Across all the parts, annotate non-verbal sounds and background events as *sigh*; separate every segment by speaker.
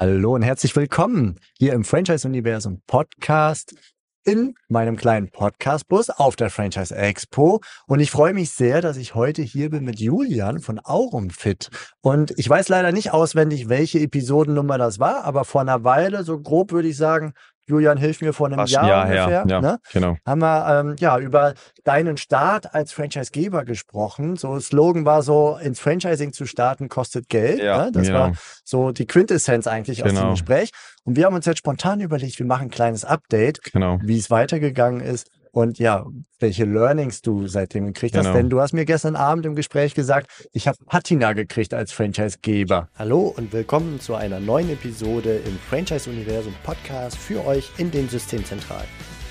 Speaker 1: Hallo und herzlich willkommen hier im Franchise-Universum Podcast in meinem kleinen Podcast-Bus auf der Franchise Expo. Und ich freue mich sehr, dass ich heute hier bin mit Julian von Aurumfit. Und ich weiß leider nicht auswendig, welche Episodennummer das war, aber vor einer Weile, so grob würde ich sagen, Julian, hilf mir vor einem Jahr,
Speaker 2: Jahr
Speaker 1: ungefähr,
Speaker 2: ja,
Speaker 1: ne?
Speaker 2: genau.
Speaker 1: haben wir ähm, ja über deinen Start als Franchisegeber gesprochen. So Slogan war so, ins Franchising zu starten kostet Geld.
Speaker 2: Ja,
Speaker 1: ne? Das
Speaker 2: genau.
Speaker 1: war so die Quintessenz eigentlich aus dem
Speaker 2: Genau.
Speaker 1: Gespräch. Und wir haben uns jetzt spontan überlegt, wir machen ein kleines Update,
Speaker 2: Genau.
Speaker 1: wie es weitergegangen ist und ja, welche Learnings du seitdem gekriegt hast.
Speaker 2: Genau.
Speaker 1: Denn du hast mir gestern Abend im Gespräch gesagt, ich habe Patina gekriegt als Franchisegeber. Hallo und willkommen zu einer neuen Episode im Franchise-Universum Podcast für euch in den Systemzentralen.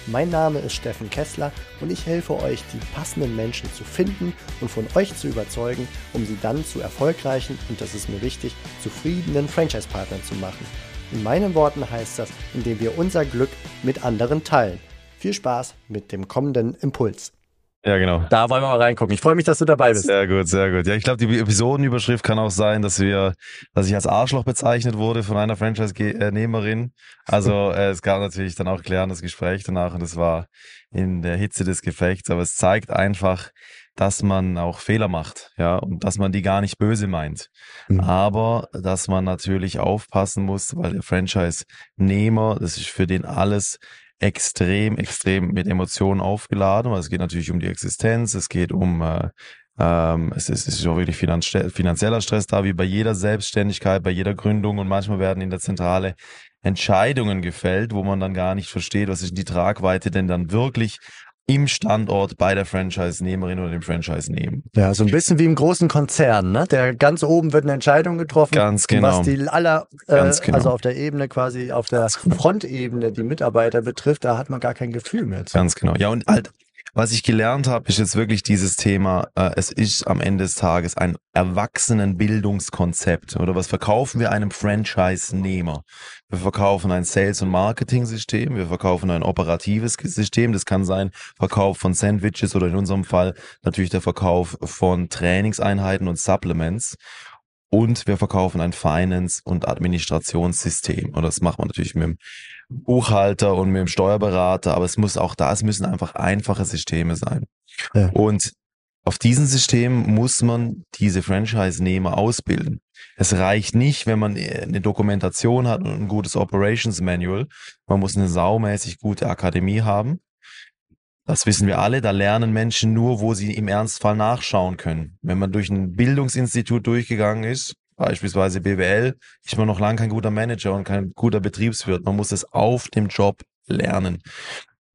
Speaker 1: Mein Name ist Steffen Kessler und ich helfe euch, die passenden Menschen zu finden und von euch zu überzeugen, um sie dann zu erfolgreichen und das ist mir wichtig, zufriedenen Franchise-Partnern zu machen. In meinen Worten heißt das, indem wir unser Glück mit anderen teilen. Viel Spaß mit dem kommenden Impuls.
Speaker 2: Ja, genau.
Speaker 1: Da wollen wir mal reingucken. Ich freue mich, dass du dabei bist.
Speaker 2: Sehr gut, sehr gut. Ja, ich glaube, die Episodenüberschrift kann auch sein, dass wir, dass ich als Arschloch bezeichnet wurde von einer Franchise-Nehmerin. Also *laughs* äh, es gab natürlich dann auch klärendes Gespräch danach und es war in der Hitze des Gefechts, aber es zeigt einfach, dass man auch Fehler macht, ja, und dass man die gar nicht böse meint.
Speaker 1: Mhm.
Speaker 2: Aber dass man natürlich aufpassen muss, weil der Franchise-Nehmer, das ist für den alles extrem, extrem mit Emotionen aufgeladen, weil es geht natürlich um die Existenz, es geht um äh, ähm, es ist, es ist auch wirklich finanzie- finanzieller Stress da, wie bei jeder Selbstständigkeit, bei jeder Gründung und manchmal werden in der Zentrale Entscheidungen gefällt, wo man dann gar nicht versteht, was ist die Tragweite denn dann wirklich im Standort bei der Franchise-Nehmerin oder dem Franchise-Nehmer.
Speaker 1: Ja, so ein bisschen wie im großen Konzern, ne? Der ganz oben wird eine Entscheidung getroffen.
Speaker 2: Ganz genau.
Speaker 1: Was die aller, äh,
Speaker 2: genau.
Speaker 1: also auf der Ebene quasi, auf der Frontebene die Mitarbeiter betrifft, da hat man gar kein Gefühl mehr. zu.
Speaker 2: Ganz genau. Ja, und halt, was ich gelernt habe, ist jetzt wirklich dieses Thema, äh, es ist am Ende des Tages ein Erwachsenenbildungskonzept. Oder was verkaufen wir einem Franchise-Nehmer? Wir verkaufen ein Sales- und Marketing-System, wir verkaufen ein operatives System, das kann sein Verkauf von Sandwiches oder in unserem Fall natürlich der Verkauf von Trainingseinheiten und Supplements. Und wir verkaufen ein Finance- und Administrationssystem. Und das macht man natürlich mit dem Buchhalter und mit dem Steuerberater, aber es muss auch da, es müssen einfach einfache Systeme sein.
Speaker 1: Ja.
Speaker 2: Und auf diesen System muss man diese Franchise-Nehmer ausbilden. Es reicht nicht, wenn man äh, eine Dokumentation hat und ein gutes Operations Manual. Man muss eine saumäßig gute Akademie haben. Das wissen wir alle. Da lernen Menschen nur, wo sie im Ernstfall nachschauen können. Wenn man durch ein Bildungsinstitut durchgegangen ist, beispielsweise BWL, ist man noch lange kein guter Manager und kein guter Betriebswirt. Man muss es auf dem Job lernen.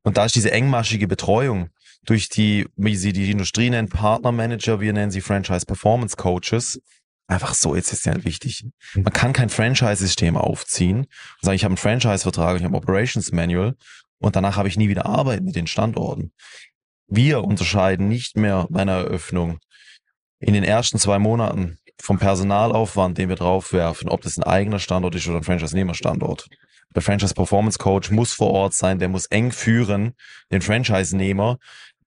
Speaker 2: Und da ist diese engmaschige Betreuung durch die, wie sie die Industrie nennt, Partnermanager, wir nennen sie Franchise Performance Coaches, einfach so essentiell wichtig. Man kann kein Franchise-System aufziehen und sagen, ich habe einen Franchise-Vertrag, ich habe ein Operations Manual und danach habe ich nie wieder Arbeit mit den Standorten. Wir unterscheiden nicht mehr bei einer Eröffnung in den ersten zwei Monaten vom Personalaufwand, den wir draufwerfen, ob das ein eigener Standort ist oder ein Franchise-Nehmer-Standort. Der Franchise Performance Coach muss vor Ort sein, der muss eng führen, den Franchise-Nehmer,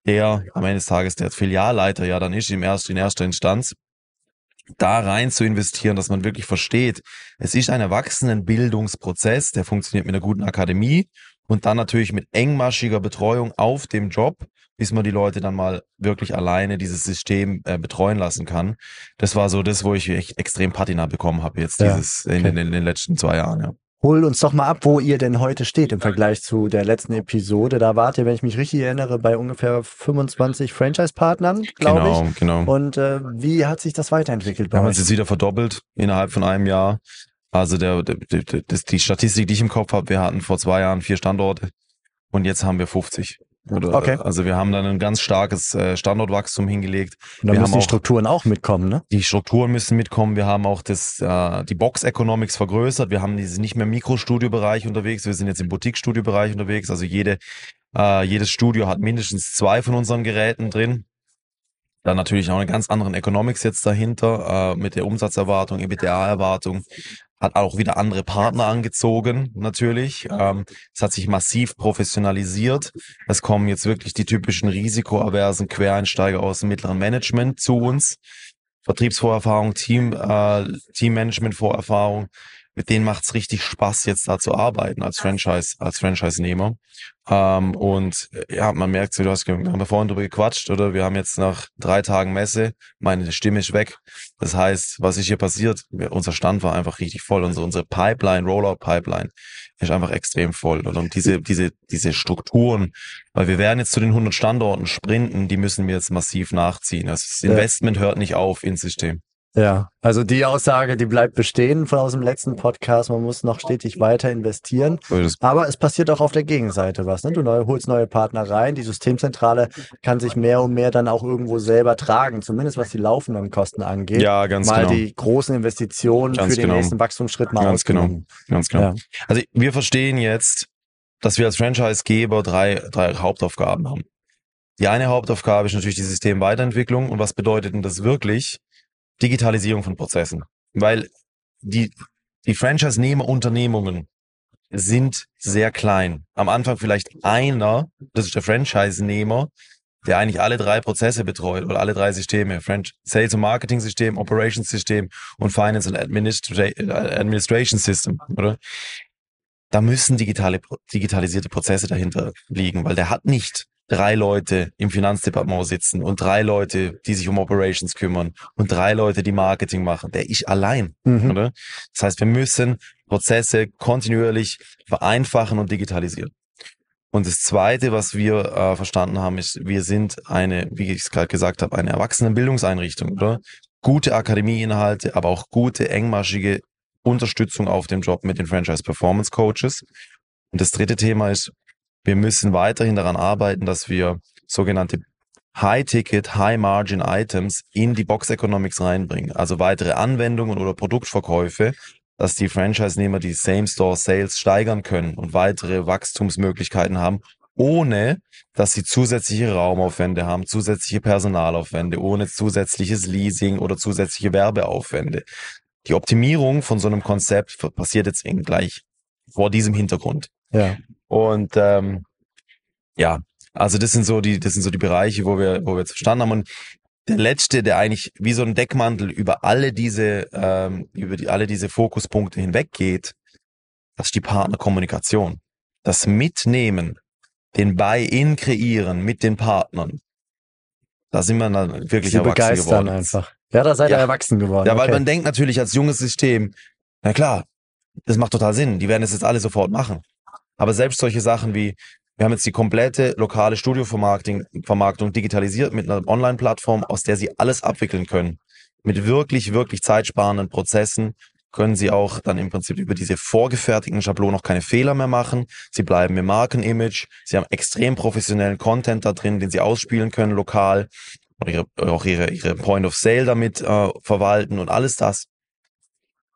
Speaker 2: der am Ende des Tages der Filialleiter ja dann ist im ersten, in erster Instanz, da rein zu investieren, dass man wirklich versteht, es ist ein Erwachsenenbildungsprozess, der funktioniert mit einer guten Akademie und dann natürlich mit engmaschiger Betreuung auf dem Job, bis man die Leute dann mal wirklich alleine dieses System äh, betreuen lassen kann. Das war so das, wo ich echt extrem Patina bekommen habe jetzt
Speaker 1: Ja,
Speaker 2: dieses in,
Speaker 1: okay.
Speaker 2: in, in den letzten zwei Jahren. Ja.
Speaker 1: Hol uns doch mal ab, wo ihr denn heute steht im Vergleich zu der letzten Episode. Da wart ihr, wenn ich mich richtig erinnere, bei ungefähr 25 Franchise-Partnern, glaube
Speaker 2: Genau,
Speaker 1: ich.
Speaker 2: genau.
Speaker 1: Und äh, wie hat sich das weiterentwickelt
Speaker 2: Wir
Speaker 1: bei
Speaker 2: haben
Speaker 1: euch?
Speaker 2: uns jetzt wieder verdoppelt innerhalb von einem Jahr. Also der, der, der, die Statistik, die ich im Kopf habe, wir hatten vor zwei Jahren vier Standorte und jetzt haben wir 50. Oder,
Speaker 1: Okay.
Speaker 2: Also wir haben dann ein ganz starkes äh, Standortwachstum hingelegt.
Speaker 1: Und da
Speaker 2: wir
Speaker 1: müssen
Speaker 2: haben
Speaker 1: die
Speaker 2: auch-
Speaker 1: Strukturen auch mitkommen, ne?
Speaker 2: Die Strukturen müssen mitkommen. Wir haben auch das, äh, die Box Economics vergrößert. Wir haben diese nicht mehr im Mikrostudiobereich unterwegs. Wir sind jetzt im Boutique-Studiobereich unterwegs. Also jede, äh, jedes Studio hat mindestens zwei von unseren Geräten drin. Dann natürlich auch eine ganz anderen Economics jetzt dahinter, äh, mit der Umsatzerwartung, EBITDA-Erwartung. Hat auch wieder andere Partner angezogen, natürlich. Ähm, es hat sich massiv professionalisiert. Es kommen jetzt wirklich die typischen risikoaversen Quereinsteiger aus dem mittleren Management zu uns. Vertriebsvorerfahrung, Team, äh, Teammanagement-Vorerfahrung. Mit denen macht's richtig Spaß, jetzt da zu arbeiten als Franchise, als Franchise-Nehmer. Ähm, und äh, ja, man merkt, so, du hast, wir haben vorhin drüber gequatscht, oder? Wir haben jetzt nach drei Tagen Messe, meine Stimme ist weg. Das heißt, was ist hier passiert? Unser Stand war einfach richtig voll. Unsere, unsere Pipeline, Rollout-Pipeline ist einfach extrem voll. Und diese, diese, diese Strukturen, weil wir werden jetzt zu den 100 Standorten sprinten, die müssen wir jetzt massiv nachziehen. Also das Investment hört nicht auf ins System.
Speaker 1: Ja, also die Aussage, die bleibt bestehen von aus dem letzten Podcast. Man muss noch stetig weiter investieren. Aber es passiert auch auf der Gegenseite was. Ne? Du neu, holst neue Partner rein. Die Systemzentrale kann sich mehr und mehr dann auch irgendwo selber tragen, zumindest was die laufenden Kosten angeht.
Speaker 2: Ja, ganz
Speaker 1: mal
Speaker 2: genau.
Speaker 1: Mal die großen Investitionen ganz für den genau. nächsten Wachstumsschritt mal
Speaker 2: Ganz genau, ganz genau. Ja. Also wir verstehen jetzt, dass wir als Franchisegeber drei, drei Hauptaufgaben haben. Die eine Hauptaufgabe ist natürlich die Systemweiterentwicklung. Und was bedeutet denn das wirklich? Digitalisierung von Prozessen. Weil die, die Franchise-Nehmer-Unternehmungen sind sehr klein. Am Anfang vielleicht einer, das ist der Franchise-Nehmer, der eigentlich alle drei Prozesse betreut oder alle drei Systeme. French Sales und Marketing System, Operations System und Finance und Administra Administration System, oder? Da müssen digitale, digitalisierte Prozesse dahinter liegen, weil der hat nicht drei Leute im Finanzdepartement sitzen und drei Leute, die sich um Operations kümmern und drei Leute, die Marketing machen. Der ich allein, mhm. oder? Das heißt, wir müssen Prozesse kontinuierlich vereinfachen und digitalisieren. Und das Zweite, was wir äh, verstanden haben, ist, wir sind eine, wie ich es gerade gesagt habe, eine Erwachsenenbildungseinrichtung, oder? Gute Akademieinhalte, aber auch gute, engmaschige Unterstützung auf dem Job mit den Franchise Performance Coaches. Und das dritte Thema ist, wir müssen weiterhin daran arbeiten, dass wir sogenannte High-Ticket, High-Margin-Items in die Box Economics reinbringen. Also weitere Anwendungen oder Produktverkäufe, dass die Franchise-Nehmer die Same-Store-Sales steigern können und weitere Wachstumsmöglichkeiten haben, ohne dass sie zusätzliche Raumaufwände haben, zusätzliche Personalaufwände, ohne zusätzliches Leasing oder zusätzliche Werbeaufwände. Die Optimierung von so einem Konzept passiert jetzt eben gleich vor diesem Hintergrund.
Speaker 1: Ja.
Speaker 2: Und ähm, ja, also das sind so die, das sind so die Bereiche, wo wir, wo wir jetzt verstanden haben. Und der letzte, der eigentlich wie so ein Deckmantel über alle diese, ähm, über die, alle diese Fokuspunkte hinweggeht, das ist die Partnerkommunikation. Das Mitnehmen, den Buy-in kreieren mit den Partnern. Da sind wir dann wirklich Sie erwachsen geworden.
Speaker 1: einfach. Ja, da seid ihr erwachsen geworden.
Speaker 2: Ja, weil okay. man denkt natürlich als junges System, na klar, das macht total Sinn. Die werden es jetzt alle sofort machen. Aber selbst solche Sachen wie, wir haben jetzt die komplette lokale Studiovermarktung Vermarktung digitalisiert mit einer Online-Plattform, aus der Sie alles abwickeln können. Mit wirklich, wirklich zeitsparenden Prozessen können Sie auch dann im Prinzip über diese vorgefertigten Schablonen noch keine Fehler mehr machen. Sie bleiben im Markenimage. Sie haben extrem professionellen Content da drin, den Sie ausspielen können lokal. Oder ihre, auch ihre, ihre Point of Sale damit äh, verwalten und alles das.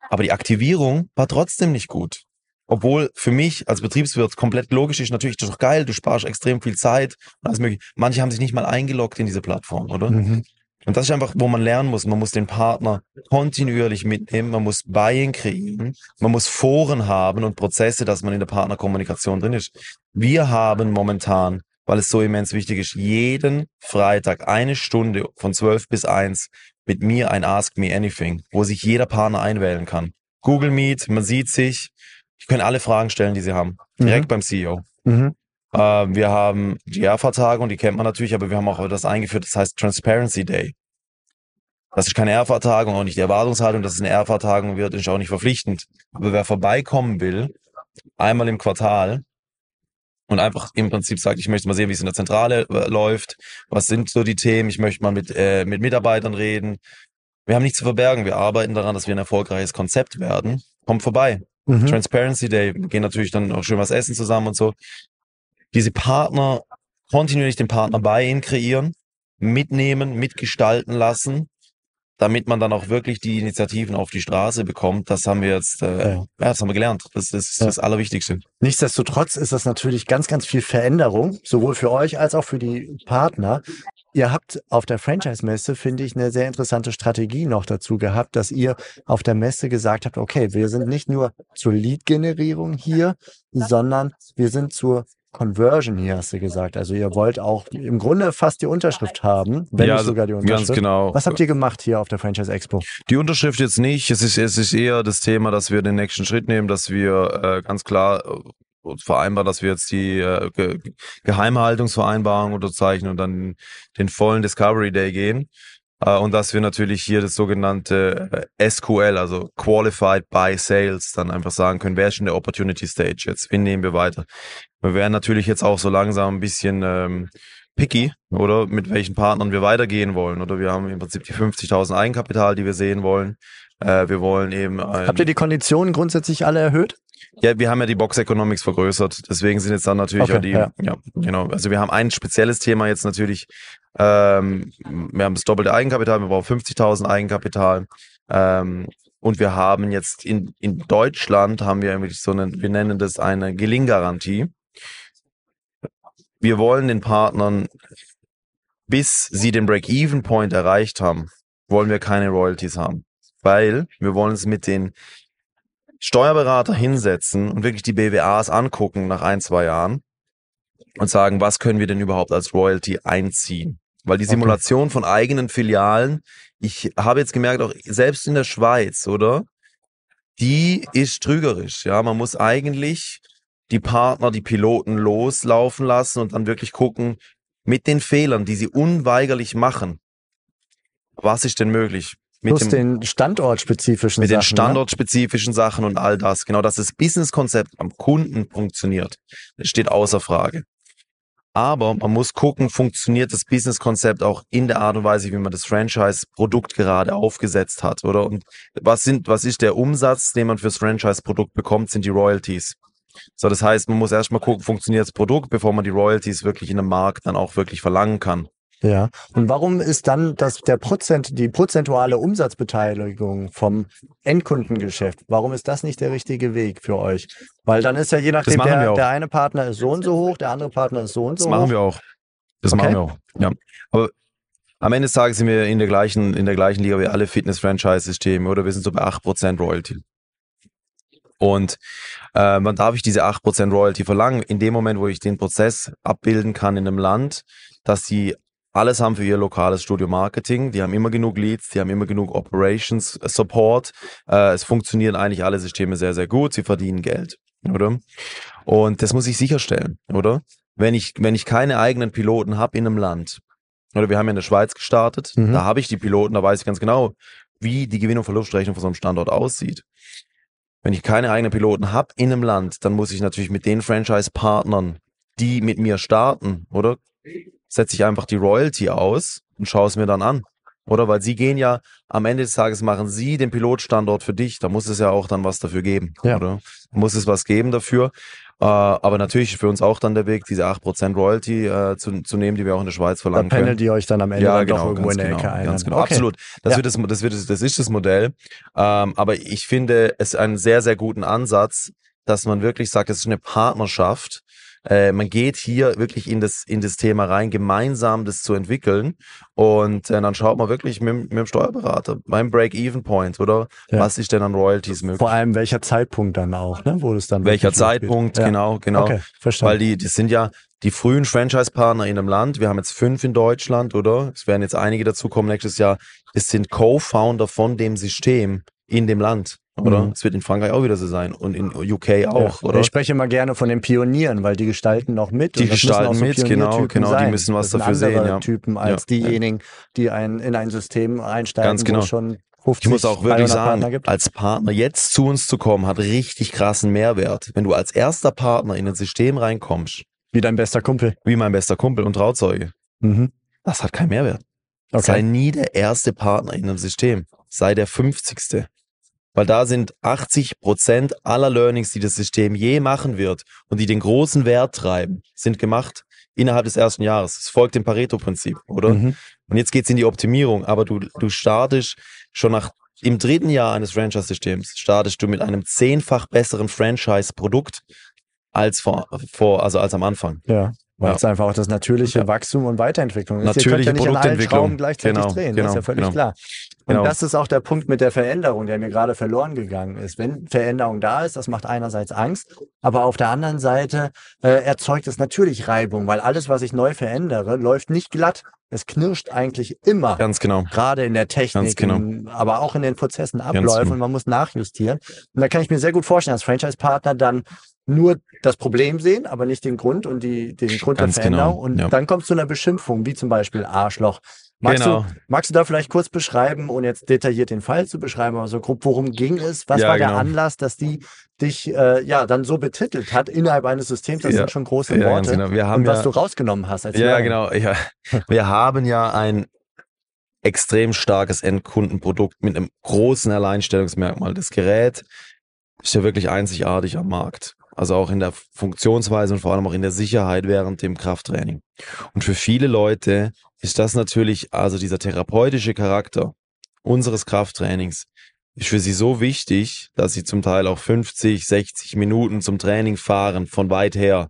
Speaker 2: Aber die Aktivierung war trotzdem nicht gut. Obwohl für mich als Betriebswirt komplett logisch ist, natürlich, das ist doch geil, du sparst extrem viel Zeit und alles mögliche. Manche haben sich nicht mal eingeloggt in diese Plattform, oder? Mhm. Und das ist einfach, wo man lernen muss. Man muss den Partner kontinuierlich mitnehmen, man muss Buying kreieren, man muss Foren haben und Prozesse, dass man in der Partnerkommunikation drin ist. Wir haben momentan, weil es so immens wichtig ist, jeden Freitag eine Stunde von 12 bis 1 mit mir ein Ask Me Anything, wo sich jeder Partner einwählen kann. Google Meet, man sieht sich, die können alle Fragen stellen, die sie haben. Direkt mhm. beim CEO. Mhm. Äh, wir haben die ERFA-Tagung, die kennt man natürlich, aber wir haben auch das eingeführt, das heißt Transparency Day. Das ist keine ERFA-Tagung, auch nicht die Erwartungshaltung, dass es eine ERFA-Tagung wird, ist auch nicht verpflichtend. Aber wer vorbeikommen will, einmal im Quartal und einfach im Prinzip sagt, ich möchte mal sehen, wie es in der Zentrale äh, läuft, was sind so die Themen, ich möchte mal mit, äh, mit Mitarbeitern reden. Wir haben nichts zu verbergen, wir arbeiten daran, dass wir ein erfolgreiches Konzept werden. Kommt vorbei. Mhm. Transparency Day, gehen natürlich dann auch schön was essen zusammen und so. Diese Partner, kontinuierlich den Partner bei ihnen kreieren, mitnehmen, mitgestalten lassen, damit man dann auch wirklich die Initiativen auf die Straße bekommt. Das haben wir jetzt, äh, ja. ja das haben wir gelernt. Das, das ist ja. das Allerwichtigste.
Speaker 1: Nichtsdestotrotz ist das natürlich ganz, ganz viel Veränderung, sowohl für euch als auch für die Partner. Ihr habt auf der Franchise-Messe, finde ich, eine sehr interessante Strategie noch dazu gehabt, dass ihr auf der Messe gesagt habt, okay, wir sind nicht nur zur Lead-Generierung hier, sondern wir sind zur Conversion hier, hast du gesagt. Also ihr wollt auch im Grunde fast die Unterschrift haben, wenn
Speaker 2: Ja,
Speaker 1: nicht sogar die Unterschrift.
Speaker 2: Ganz genau.
Speaker 1: Was habt ihr gemacht hier auf der Franchise Expo?
Speaker 2: Die Unterschrift jetzt nicht. Es ist, es ist eher das Thema, dass wir den nächsten Schritt nehmen, dass wir äh, ganz klar vereinbaren, dass wir jetzt die äh, Ge Geheimhaltungsvereinbarung unterzeichnen und dann den vollen Discovery Day gehen. Äh, und dass wir natürlich hier das sogenannte äh, SQL, also Qualified by Sales, dann einfach sagen können, wer ist schon der Opportunity Stage jetzt? Wen nehmen wir weiter? Wir werden natürlich jetzt auch so langsam ein bisschen ähm, picky, oder mit welchen Partnern wir weitergehen wollen. Oder wir haben im Prinzip die 50.000 Eigenkapital, die wir sehen wollen. Äh, wir wollen eben.
Speaker 1: Habt ihr die Konditionen grundsätzlich alle erhöht?
Speaker 2: ja, wir haben ja die Box Economics vergrößert. Deswegen sind jetzt dann natürlich
Speaker 1: Okay,
Speaker 2: auch die,
Speaker 1: ja.
Speaker 2: ja. genau. Also wir haben ein spezielles Thema jetzt natürlich. Ähm, wir haben das doppelte Eigenkapital, wir brauchen 50.000 Eigenkapital. Ähm, und wir haben jetzt in, in Deutschland haben wir irgendwie so eine, wir nennen das eine Gelinggarantie. Wir wollen den Partnern, bis sie den Break-Even-Point erreicht haben, wollen wir keine Royalties haben. Weil wir wollen es mit den Steuerberater hinsetzen und wirklich die BWAs angucken nach ein, zwei Jahren und sagen, was können wir denn überhaupt als Royalty einziehen? Weil die
Speaker 1: Okay.
Speaker 2: Simulation von eigenen Filialen, ich habe jetzt gemerkt, auch selbst in der Schweiz, oder? Die ist trügerisch. Ja, man muss eigentlich die Partner, die Piloten loslaufen lassen und dann wirklich gucken, mit den Fehlern, die sie unweigerlich machen, was ist denn möglich? Mit
Speaker 1: Plus den standortspezifischen
Speaker 2: mit
Speaker 1: Sachen.
Speaker 2: den standortspezifischen Sachen und all das. Genau, dass das Businesskonzept am Kunden funktioniert, das steht außer Frage. Aber man muss gucken, funktioniert das Businesskonzept auch in der Art und Weise, wie man das Franchise-Produkt gerade aufgesetzt hat, oder? Und was sind, was ist der Umsatz, den man fürs Franchise-Produkt bekommt, sind die Royalties. So, das heißt, man muss erstmal gucken, funktioniert das Produkt, bevor man die Royalties wirklich in einem Markt dann auch wirklich verlangen kann.
Speaker 1: Ja. Und warum ist dann das, der Prozent, die prozentuale Umsatzbeteiligung vom Endkundengeschäft, warum ist das nicht der richtige Weg für euch? Weil dann ist ja je nachdem, der, der eine Partner ist so und so hoch, der andere Partner ist so und so
Speaker 2: Das
Speaker 1: hoch.
Speaker 2: machen wir auch. Das
Speaker 1: Okay.
Speaker 2: machen wir auch. Ja. Aber am Ende des Tages sind wir in der gleichen, in der gleichen Liga wie alle Fitness-Franchise-Systeme, oder? Wir sind so bei 8% Royalty. Und äh, wann darf ich diese 8% Royalty verlangen? In dem Moment, wo ich den Prozess abbilden kann in einem Land, dass sie alles haben für ihr lokales Studio Marketing. Die haben immer genug Leads, die haben immer genug Operations äh, Support. Äh, es funktionieren eigentlich alle Systeme sehr, sehr gut. Sie verdienen Geld, oder? Und das muss ich sicherstellen, oder? Wenn ich, wenn ich keine eigenen Piloten habe in einem Land, oder wir haben ja in der Schweiz gestartet,
Speaker 1: Mhm.
Speaker 2: da habe ich die Piloten, da weiß ich ganz genau, wie die Gewinn- und Verlustrechnung von so einem Standort aussieht. Wenn ich keine eigenen Piloten habe in einem Land, dann muss ich natürlich mit den Franchise-Partnern, die mit mir starten, oder? Setze ich einfach die Royalty aus und schaue es mir dann an. Oder? Weil sie gehen ja, am Ende des Tages machen sie den Pilotstandort für dich. Da muss es ja auch dann was dafür geben.
Speaker 1: Ja.
Speaker 2: Oder? Muss es was geben dafür. Äh, aber natürlich ist für uns auch dann der Weg, diese 8% Royalty äh, zu, zu nehmen, die wir auch in der Schweiz
Speaker 1: Da
Speaker 2: verlangen können.
Speaker 1: pendelt ihr euch dann am Ende dann doch irgendwo in der
Speaker 2: genau,
Speaker 1: Ecke ein.
Speaker 2: Ganz genau,
Speaker 1: Okay.
Speaker 2: absolut. Das,
Speaker 1: Ja.
Speaker 2: wird das, das, wird das, das ist das Modell. Ähm, aber ich finde es einen sehr, sehr guten Ansatz, dass man wirklich sagt, es ist eine Partnerschaft. Äh, man geht hier wirklich in das, in das Thema rein, gemeinsam das zu entwickeln. Und äh, dann schaut man wirklich mit, mit dem Steuerberater beim Break-Even-Point, oder?
Speaker 1: Ja.
Speaker 2: Was ist denn an Royalties möglich?
Speaker 1: Vor allem welcher Zeitpunkt dann auch, ne? wo es dann
Speaker 2: Welcher. Zeitpunkt,
Speaker 1: Ja.
Speaker 2: genau, genau.
Speaker 1: Okay, verstanden.
Speaker 2: Weil die, das sind ja die frühen Franchise-Partner in einem Land. Wir haben jetzt fünf in Deutschland, oder? Es werden jetzt einige dazukommen nächstes Jahr. Es sind Co-Founder von dem System in dem Land, oder?
Speaker 1: Mhm.
Speaker 2: Es wird in Frankreich auch wieder so sein und in UK auch,
Speaker 1: ja.
Speaker 2: oder?
Speaker 1: Ich spreche immer gerne von den Pionieren, weil die gestalten noch mit.
Speaker 2: Die gestalten
Speaker 1: auch so
Speaker 2: mit, genau, genau, die
Speaker 1: sein.
Speaker 2: müssen was dafür sehen, ja.
Speaker 1: Typen als
Speaker 2: Ja.
Speaker 1: diejenigen, die ein, in ein System einsteigen,
Speaker 2: Ganz genau.
Speaker 1: schon 50,
Speaker 2: Ich muss auch wirklich
Speaker 1: 300 Partner
Speaker 2: sagen, als Partner jetzt zu uns zu kommen, hat richtig krassen Mehrwert. Wenn du als erster Partner in ein System reinkommst,
Speaker 1: Wie dein bester Kumpel.
Speaker 2: wie mein bester Kumpel und Trauzeuge,
Speaker 1: Mhm.
Speaker 2: das hat keinen Mehrwert. Sei
Speaker 1: Okay.
Speaker 2: nie der erste Partner in einem System. Sei der 50. Weil da sind 80 Prozent aller Learnings, die das System je machen wird und die den großen Wert treiben, sind gemacht innerhalb des ersten Jahres. Es folgt dem Pareto-Prinzip, oder?
Speaker 1: Mhm.
Speaker 2: Und jetzt geht's in die Optimierung, aber du, du startest schon nach im dritten Jahr eines Franchise-Systems startest du mit einem zehnfach besseren Franchise-Produkt als vor, vor, also als am Anfang.
Speaker 1: Ja. Weil
Speaker 2: Ja.
Speaker 1: es einfach das natürliche. Wachstum und Weiterentwicklung ist. Ihr könnt
Speaker 2: Natürliche
Speaker 1: ja nicht an allen
Speaker 2: Produktentwicklung.
Speaker 1: Schrauben gleichzeitig
Speaker 2: Genau,
Speaker 1: drehen, das
Speaker 2: genau,
Speaker 1: ist ja völlig
Speaker 2: genau.
Speaker 1: klar. Und genau. das ist auch der Punkt mit der Veränderung, der mir gerade verloren gegangen ist. Wenn Veränderung da ist, das macht einerseits Angst, aber auf der anderen Seite äh, erzeugt es natürlich Reibung, weil alles, was ich neu verändere, läuft nicht glatt. Es knirscht eigentlich immer.
Speaker 2: Ganz genau.
Speaker 1: Gerade in der Technik, genau. in, aber auch in den Prozessen, Abläufen genau. und man muss nachjustieren. Und da kann ich mir sehr gut vorstellen, als Franchise-Partner dann nur das Problem sehen, aber nicht den Grund und die, den Grund Ganz der Veränderung. Genau. Und ja. dann kommt zu einer Beschimpfung, wie zum Beispiel Arschloch. Magst, genau. du, magst du da vielleicht kurz beschreiben, ohne jetzt detailliert den Fall zu beschreiben, aber so grob, worum ging es? Was ja, war genau. der Anlass, dass die dich äh, ja dann so betitelt hat innerhalb eines Systems? Das ja. sind schon große ja, Worte.
Speaker 2: Genau. Wir haben
Speaker 1: und was du rausgenommen hast.
Speaker 2: Als ja, genau. Wir haben ja ein extrem starkes Endkundenprodukt mit einem großen Alleinstellungsmerkmal. Das Gerät ist ja wirklich einzigartig am Markt. Also auch in der Funktionsweise und vor allem auch in der Sicherheit während dem Krafttraining. Und für viele Leute ist das natürlich, also dieser therapeutische Charakter unseres Krafttrainings ist für sie so wichtig, dass sie zum Teil auch 50, 60 Minuten zum Training fahren von weit her,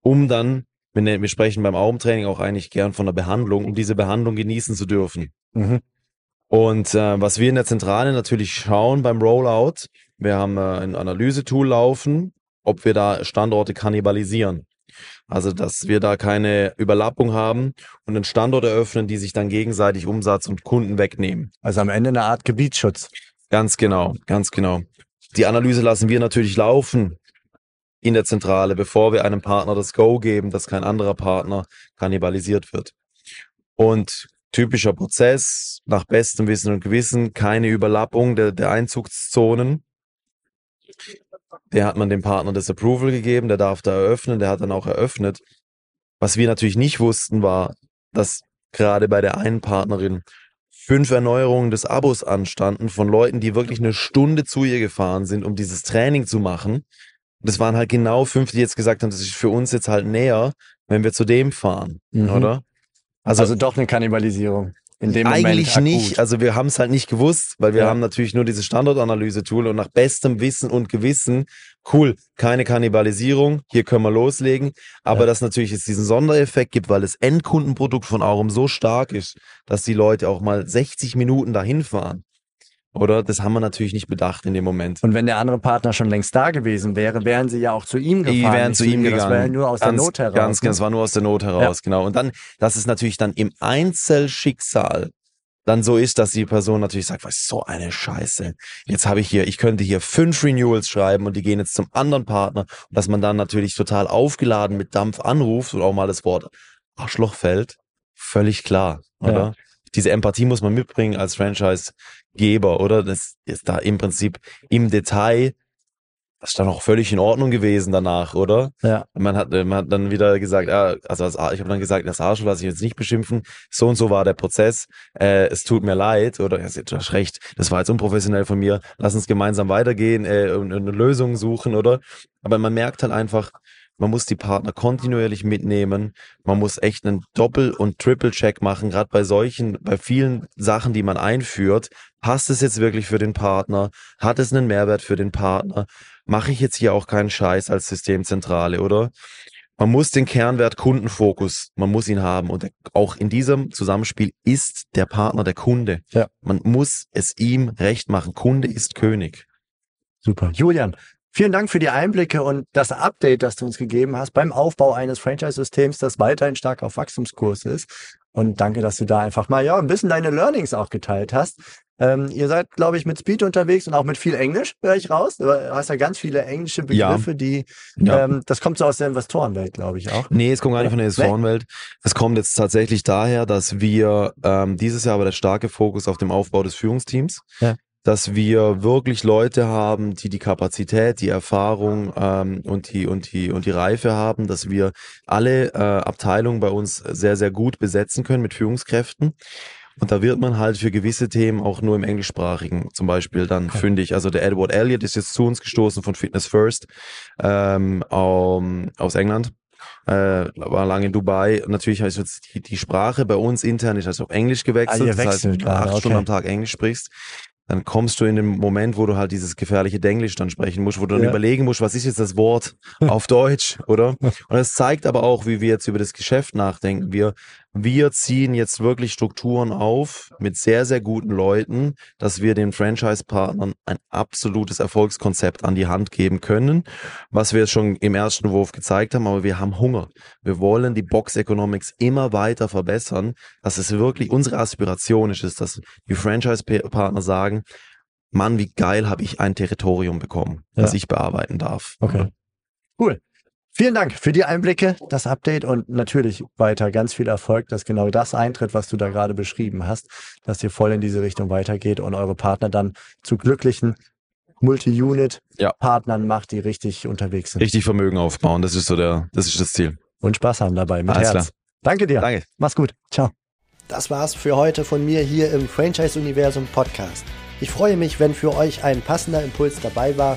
Speaker 2: um dann, wir sprechen beim Augentraining auch eigentlich gern von der Behandlung, um diese Behandlung genießen zu dürfen. Mhm. Und äh, was wir in der Zentrale natürlich schauen beim Rollout, wir haben äh, ein Analysetool laufen, ob wir da Standorte kannibalisieren. Also, dass wir da keine Überlappung haben und einen Standort eröffnen, die sich dann gegenseitig Umsatz und Kunden wegnehmen.
Speaker 1: Also am Ende eine Art Gebietsschutz.
Speaker 2: Ganz genau, ganz genau. Die Analyse lassen wir natürlich laufen in der Zentrale, bevor wir einem Partner das Go geben, dass kein anderer Partner kannibalisiert wird. Und typischer Prozess, nach bestem Wissen und Gewissen, keine Überlappung der, der Einzugszonen. Der hat man dem Partner das Approval gegeben, der darf da eröffnen, der hat dann auch eröffnet. Was wir natürlich nicht wussten, war, dass gerade bei der einen Partnerin fünf Erneuerungen des Abos anstanden von Leuten, die wirklich eine Stunde zu ihr gefahren sind, um dieses Training zu machen. Das waren halt genau fünf, die jetzt gesagt haben, das ist für uns jetzt halt näher, wenn wir zu dem fahren, mhm. oder?
Speaker 1: Also, also doch eine Kannibalisierung.
Speaker 2: In dem Eigentlich Moment nicht. Also wir haben es halt nicht gewusst, weil wir ja. haben natürlich nur dieses Standortanalyse-Tool und nach bestem Wissen und Gewissen, cool, keine Kannibalisierung, hier können wir loslegen. Aber ja. dass natürlich es diesen Sondereffekt gibt, weil das Endkundenprodukt von Aurum so stark ist, dass die Leute auch mal 60 Minuten dahin fahren. Oder? Das haben wir natürlich nicht bedacht in dem Moment.
Speaker 1: Und wenn der andere Partner schon längst da gewesen wäre, wären sie ja auch zu ihm gefahren. Die
Speaker 2: wären zu ihm gegangen. Das
Speaker 1: wäre nur aus ganz, der Not heraus.
Speaker 2: Ganz, ganz, ne? das war nur aus der Not heraus, ja. genau. Und dann, dass es natürlich dann im Einzelschicksal dann so ist, dass die Person natürlich sagt, was so eine Scheiße. Jetzt habe ich hier, ich könnte hier fünf Renewals schreiben und die gehen jetzt zum anderen Partner. Und dass man dann natürlich total aufgeladen mit Dampf anruft und auch mal das Wort Arschloch fällt, völlig klar, oder? Ja. Diese Empathie muss man mitbringen als Franchise-Geber, oder? Das ist da im Prinzip im Detail das ist dann auch völlig in Ordnung gewesen danach, oder?
Speaker 1: Ja.
Speaker 2: Man hat, man hat dann wieder gesagt, ja, also das, ich habe dann gesagt, das Arschloch lasse ich jetzt nicht beschimpfen. So und so war der Prozess. Äh, es tut mir leid, oder ja, du hast recht, das war jetzt unprofessionell von mir. Lass uns gemeinsam weitergehen äh, und eine Lösung suchen, oder? Aber man merkt halt einfach, man muss die Partner kontinuierlich mitnehmen. Man muss echt einen Doppel- und Triple-Check machen, gerade bei solchen, bei vielen Sachen, die man einführt. Passt es jetzt wirklich für den Partner? Hat es einen Mehrwert für den Partner? Mache ich jetzt hier auch keinen Scheiß als Systemzentrale, oder? Man muss den Kernwert Kundenfokus, man muss ihn haben. Und auch in diesem Zusammenspiel ist der Partner der Kunde. Ja. Man muss es ihm recht machen. Kunde ist König.
Speaker 1: Super. Julian, Vielen Dank für die Einblicke und das Update, das du uns gegeben hast beim Aufbau eines Franchise-Systems, das weiterhin stark auf Wachstumskurs ist. Und danke, dass du da einfach mal ja ein bisschen deine Learnings auch geteilt hast. Ähm, ihr seid, glaube ich, mit Speed unterwegs und auch mit viel Englisch, höre ich raus. Du hast ja ganz viele englische Begriffe, ja. die, ja. Ähm, das kommt so aus der Investorenwelt, glaube ich auch.
Speaker 2: Nee, es kommt gar nicht von der Investorenwelt. Es kommt jetzt tatsächlich daher, dass wir ähm, dieses Jahr aber der starke Fokus auf dem Aufbau des Führungsteams. Ja dass wir wirklich Leute haben, die die Kapazität, die Erfahrung ähm, und die und die und die Reife haben, dass wir alle äh, Abteilungen bei uns sehr sehr gut besetzen können mit Führungskräften. Und da wird man halt für gewisse Themen auch nur im Englischsprachigen zum Beispiel dann okay. fündig. Also der Edward Elliott ist jetzt zu uns gestoßen von Fitness First ähm, um, aus England. Äh, war lange in Dubai. Natürlich heißt jetzt die, die Sprache bei uns intern ist also auf Englisch gewechselt. Ah, das heißt, wenn du acht okay. Stunden am Tag Englisch sprichst dann kommst du in den Moment, wo du halt dieses gefährliche Denglisch dann sprechen musst, wo du dann ja. überlegen musst, was ist jetzt das Wort auf Deutsch, oder? *laughs* Und es zeigt aber auch, wie wir jetzt über das Geschäft nachdenken. Wir wir ziehen jetzt wirklich Strukturen auf mit sehr, sehr guten Leuten, dass wir den Franchise-Partnern ein absolutes Erfolgskonzept an die Hand geben können, was wir schon im ersten Wurf gezeigt haben, aber wir haben Hunger. Wir wollen die Box Economics immer weiter verbessern, dass es wirklich unsere Aspiration ist, ist dass die Franchise-Partner sagen, Mann, wie geil habe ich ein Territorium bekommen, ja. das ich bearbeiten darf.
Speaker 1: Okay. Cool. Vielen Dank für die Einblicke, das Update und natürlich weiter ganz viel Erfolg, dass genau das eintritt, was du da gerade beschrieben hast, dass ihr voll in diese Richtung weitergeht und eure Partner dann zu glücklichen Multi-Unit-Partnern ja. macht, die richtig unterwegs sind.
Speaker 2: Richtig Vermögen aufbauen, das ist so der, das ist das Ziel.
Speaker 1: Und Spaß haben dabei mit Alles Herz. Klar. Danke dir.
Speaker 2: Danke.
Speaker 1: Mach's gut. Ciao. Das war's für heute von mir hier im Franchise-Universum Podcast. Ich freue mich, wenn für euch ein passender Impuls dabei war